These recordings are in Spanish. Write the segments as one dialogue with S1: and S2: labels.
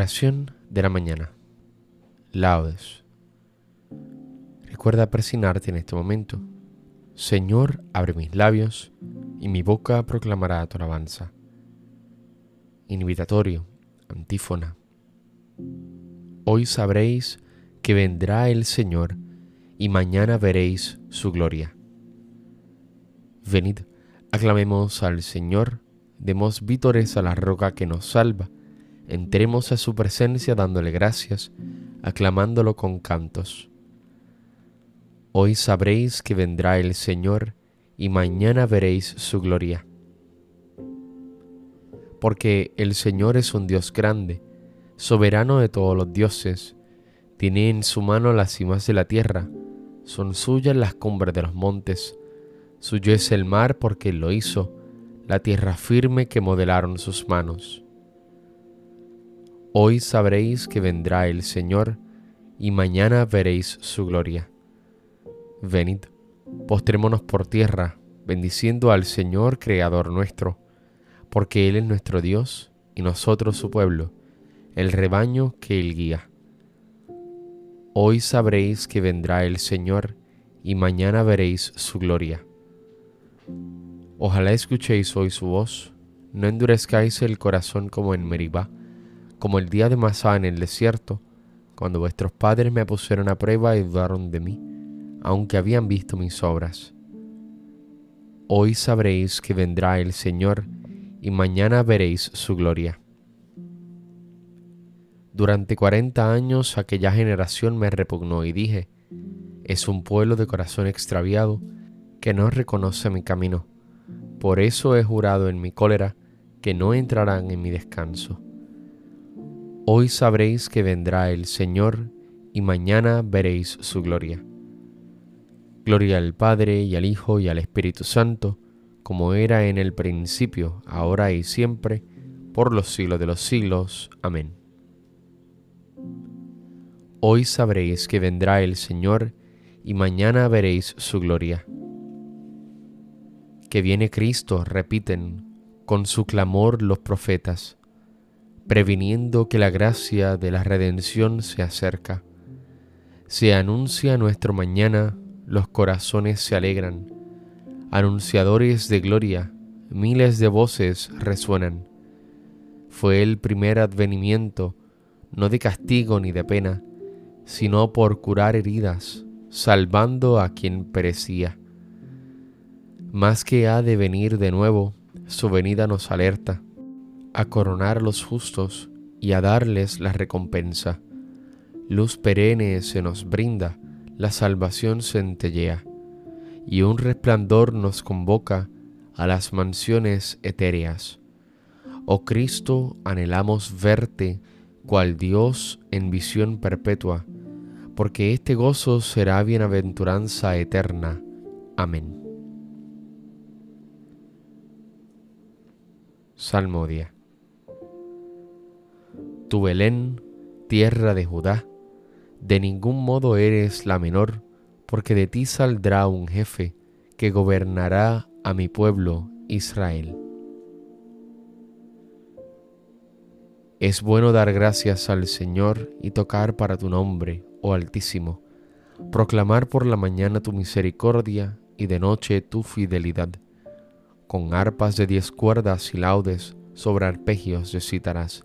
S1: Oración de la mañana. Laudes. Recuerda presionarte en este momento. Señor, abre mis labios y mi boca proclamará tu alabanza. Invitatorio, antífona. Hoy sabréis que vendrá el Señor y mañana veréis su gloria. Venid, aclamemos al Señor, demos vítores a la roca que nos salva, entremos a su presencia dándole gracias, aclamándolo con cantos. Hoy sabréis que vendrá el Señor y mañana veréis su gloria. Porque el Señor es un Dios grande, soberano de todos los dioses, tiene en su mano las cimas de la tierra, son suyas las cumbres de los montes, suyo es el mar porque él lo hizo, la tierra firme que modelaron sus manos. Hoy sabréis que vendrá el Señor, y mañana veréis su gloria. Venid, postrémonos por tierra, bendiciendo al Señor Creador nuestro, porque Él es nuestro Dios y nosotros su pueblo el rebaño que él guía. Hoy sabréis que vendrá el Señor y mañana veréis su gloria. Ojalá escuchéis hoy su voz, no endurezcáis el corazón como en Meribá, como el día de Masá en el desierto, cuando vuestros padres me pusieron a prueba y dudaron de mí, aunque habían visto mis obras. Hoy sabréis que vendrá el Señor y mañana veréis su gloria. Durante cuarenta años aquella generación me repugnó y dije, es un pueblo de corazón extraviado que no reconoce mi camino. Por eso he jurado en mi cólera que no entrarán en mi descanso. Hoy sabréis que vendrá el Señor y mañana veréis su gloria. Gloria al Padre y al Hijo y al Espíritu Santo, como era en el principio, ahora y siempre, por los siglos de los siglos. Amén. Hoy sabréis que vendrá el Señor y mañana veréis su gloria. Que viene Cristo, repiten con su clamor los profetas, previniendo que la gracia de la redención se acerca. Se anuncia nuestro mañana, los corazones se alegran. Anunciadores de gloria, miles de voces resuenan. Fue el primer advenimiento, no de castigo ni de pena, sino por curar heridas, salvando a quien perecía. Más que ha de venir de nuevo, su venida nos alerta, a coronar a los justos y a darles la recompensa. Luz perenne se nos brinda, la salvación centellea, y un resplandor nos convoca a las mansiones etéreas. Oh Cristo, anhelamos verte, cual Dios en visión perpetua, porque este gozo será bienaventuranza eterna. Amén. Salmodia. Tu Belén, tierra de Judá, de ningún modo eres la menor, porque de ti saldrá un jefe que gobernará a mi pueblo Israel. Es bueno dar gracias al Señor y tocar para tu nombre, oh Altísimo, proclamar por la mañana tu misericordia y de noche tu fidelidad. Con arpas de diez cuerdas y laudes sobre arpegios recitarás.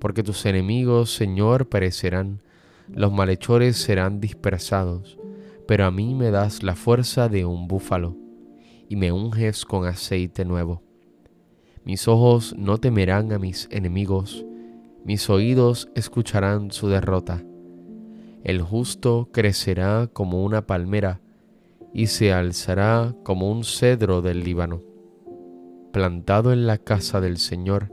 S1: Porque tus enemigos, Señor, perecerán, los malhechores serán dispersados, pero a mí me das la fuerza de un búfalo, y me unges con aceite nuevo. Mis ojos no temerán a mis enemigos, mis oídos escucharán su derrota. El justo crecerá como una palmera y se alzará como un cedro del Líbano. Plantado en la casa del Señor,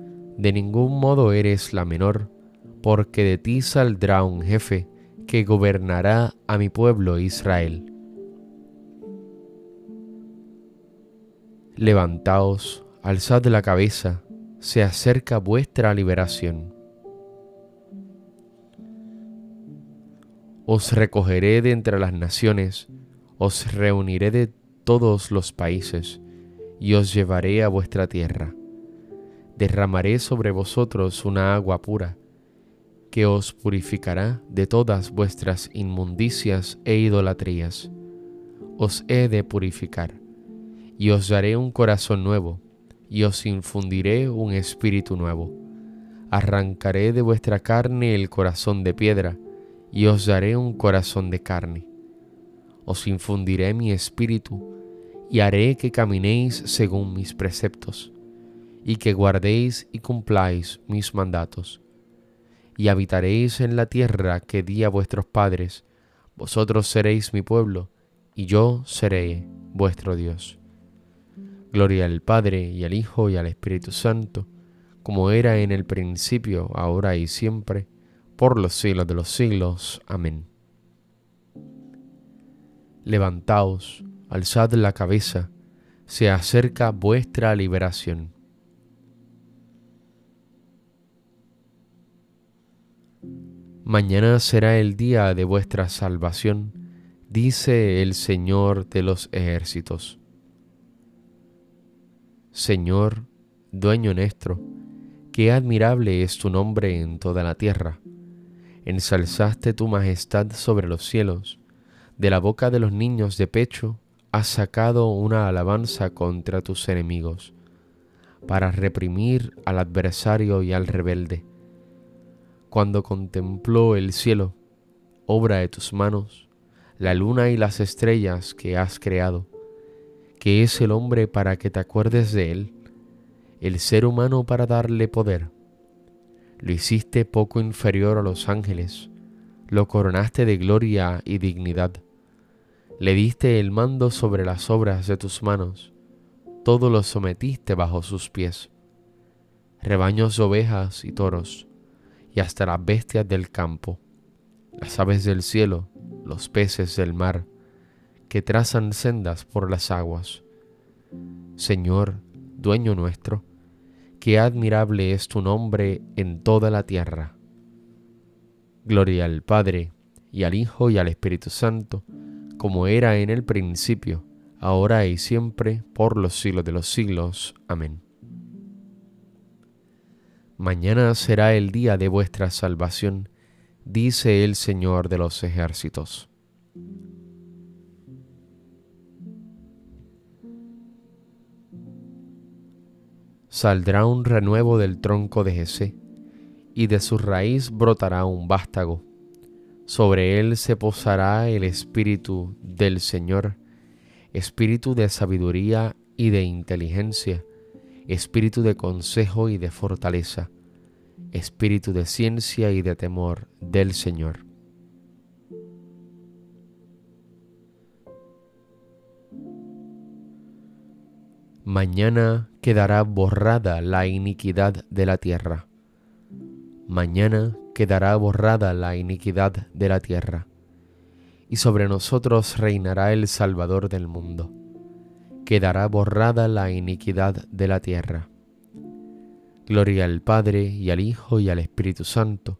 S1: de ningún modo eres la menor, porque de ti saldrá un jefe que gobernará a mi pueblo Israel. Levantaos, alzad la cabeza, se acerca vuestra liberación. Os recogeré de entre las naciones, os reuniré de todos los países, y os llevaré a vuestra tierra. Derramaré sobre vosotros una agua pura, que os purificará de todas vuestras inmundicias e idolatrías. Os he de purificar y os daré un corazón nuevo, y os infundiré un espíritu nuevo. Arrancaré de vuestra carne el corazón de piedra, y os daré un corazón de carne. Os infundiré mi espíritu, y haré que caminéis según mis preceptos, y que guardéis y cumpláis mis mandatos. Y habitaréis en la tierra que di a vuestros padres, vosotros seréis mi pueblo, y yo seré vuestro Dios. Gloria al Padre y al Hijo y al Espíritu Santo, como era en el principio, ahora y siempre, por los siglos de los siglos. Amén. Levantaos, alzad la cabeza, se acerca vuestra liberación. Mañana será el día de vuestra salvación, dice el Señor de los ejércitos. Señor, dueño nuestro, qué admirable es tu nombre en toda la tierra. Ensalzaste tu majestad sobre los cielos, de la boca de los niños de pecho has sacado una alabanza contra tus enemigos, para reprimir al adversario y al rebelde. Cuando contempló el cielo, obra de tus manos, la luna y las estrellas que has creado, que es el hombre para que te acuerdes de él, el ser humano para darle poder. Lo hiciste poco inferior a los ángeles, lo coronaste de gloria y dignidad. Le diste el mando sobre las obras de tus manos, todo lo sometiste bajo sus pies. Rebaños de ovejas y toros, y hasta las bestias del campo, las aves del cielo, los peces del mar, que trazan sendas por las aguas. Señor, dueño nuestro, qué admirable es tu nombre en toda la tierra. Gloria al Padre, y al Hijo, y al Espíritu Santo, como era en el principio, ahora y siempre, por los siglos de los siglos. Amén. Mañana será el día de vuestra salvación, dice el Señor de los ejércitos. saldrá un renuevo del tronco de Jesé, y de su raíz brotará un vástago. Sobre él se posará el espíritu del Señor, espíritu de sabiduría y de inteligencia, espíritu de consejo y de fortaleza, espíritu de ciencia y de temor del Señor. Mañana quedará borrada la iniquidad de la tierra. Mañana quedará borrada la iniquidad de la tierra. Y sobre nosotros reinará el Salvador del mundo. Quedará borrada la iniquidad de la tierra. Gloria al Padre y al Hijo y al Espíritu Santo.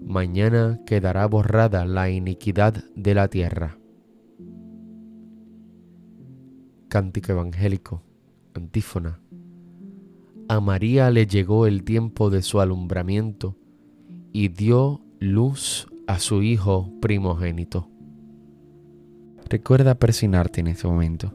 S1: Mañana quedará borrada la iniquidad de la tierra. Cántico Evangélico, antífona. A María le llegó el tiempo de su alumbramiento y dio luz a su Hijo primogénito. Recuerda persignarte en este momento.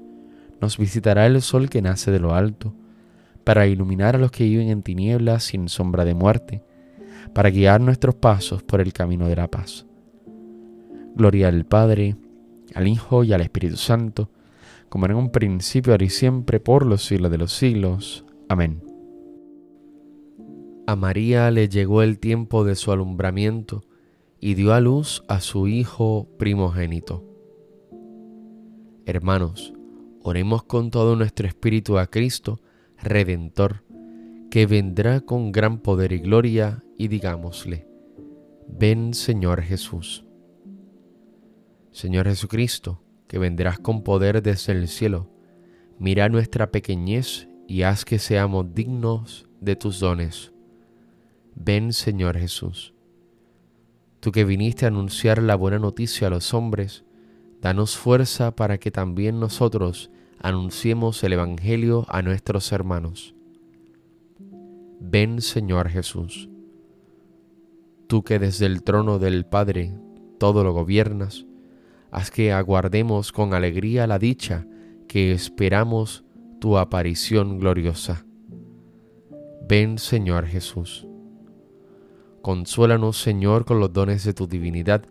S1: nos visitará el sol que nace de lo alto, para iluminar a los que viven en tinieblas sin sombra de muerte, para guiar nuestros pasos por el camino de la paz. Gloria al Padre, al Hijo y al Espíritu Santo, como en un principio, ahora y siempre, por los siglos de los siglos. Amén. A María le llegó el tiempo de su alumbramiento y dio a luz a su Hijo primogénito. Hermanos, oremos con todo nuestro espíritu a Cristo, Redentor, que vendrá con gran poder y gloria, y digámosle, ven Señor Jesús. Señor Jesucristo, que vendrás con poder desde el cielo, mira nuestra pequeñez y haz que seamos dignos de tus dones. Ven Señor Jesús. Tú que viniste a anunciar la buena noticia a los hombres, danos fuerza para que también nosotros anunciemos el Evangelio a nuestros hermanos. Ven Señor Jesús. Tú que desde el trono del Padre todo lo gobiernas, haz que aguardemos con alegría la dicha que esperamos tu aparición gloriosa. Ven Señor Jesús. Consuélanos Señor con los dones de tu divinidad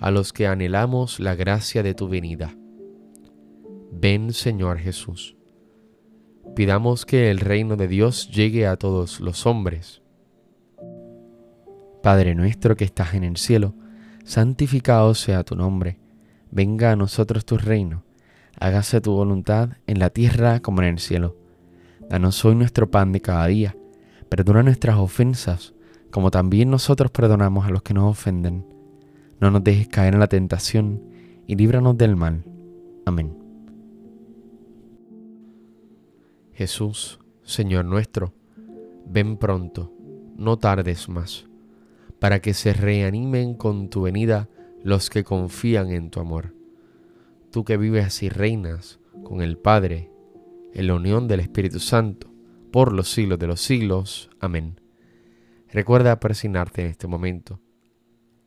S1: a los que anhelamos la gracia de tu venida. Ven Señor Jesús. Pidamos que el reino de Dios llegue a todos los hombres. Padre nuestro que estás en el cielo, santificado sea tu nombre, venga a nosotros tu reino, hágase tu voluntad en la tierra como en el cielo. Danos hoy nuestro pan de cada día, perdona nuestras ofensas, como también nosotros perdonamos a los que nos ofenden. No nos dejes caer en la tentación, y líbranos del mal. Amén. Jesús, Señor nuestro, ven pronto, no tardes más, para que se reanimen con tu venida los que confían en tu amor. Tú que vives y reinas con el Padre, en la unión del Espíritu Santo, por los siglos de los siglos. Amén. Recuerda persignarte en este momento.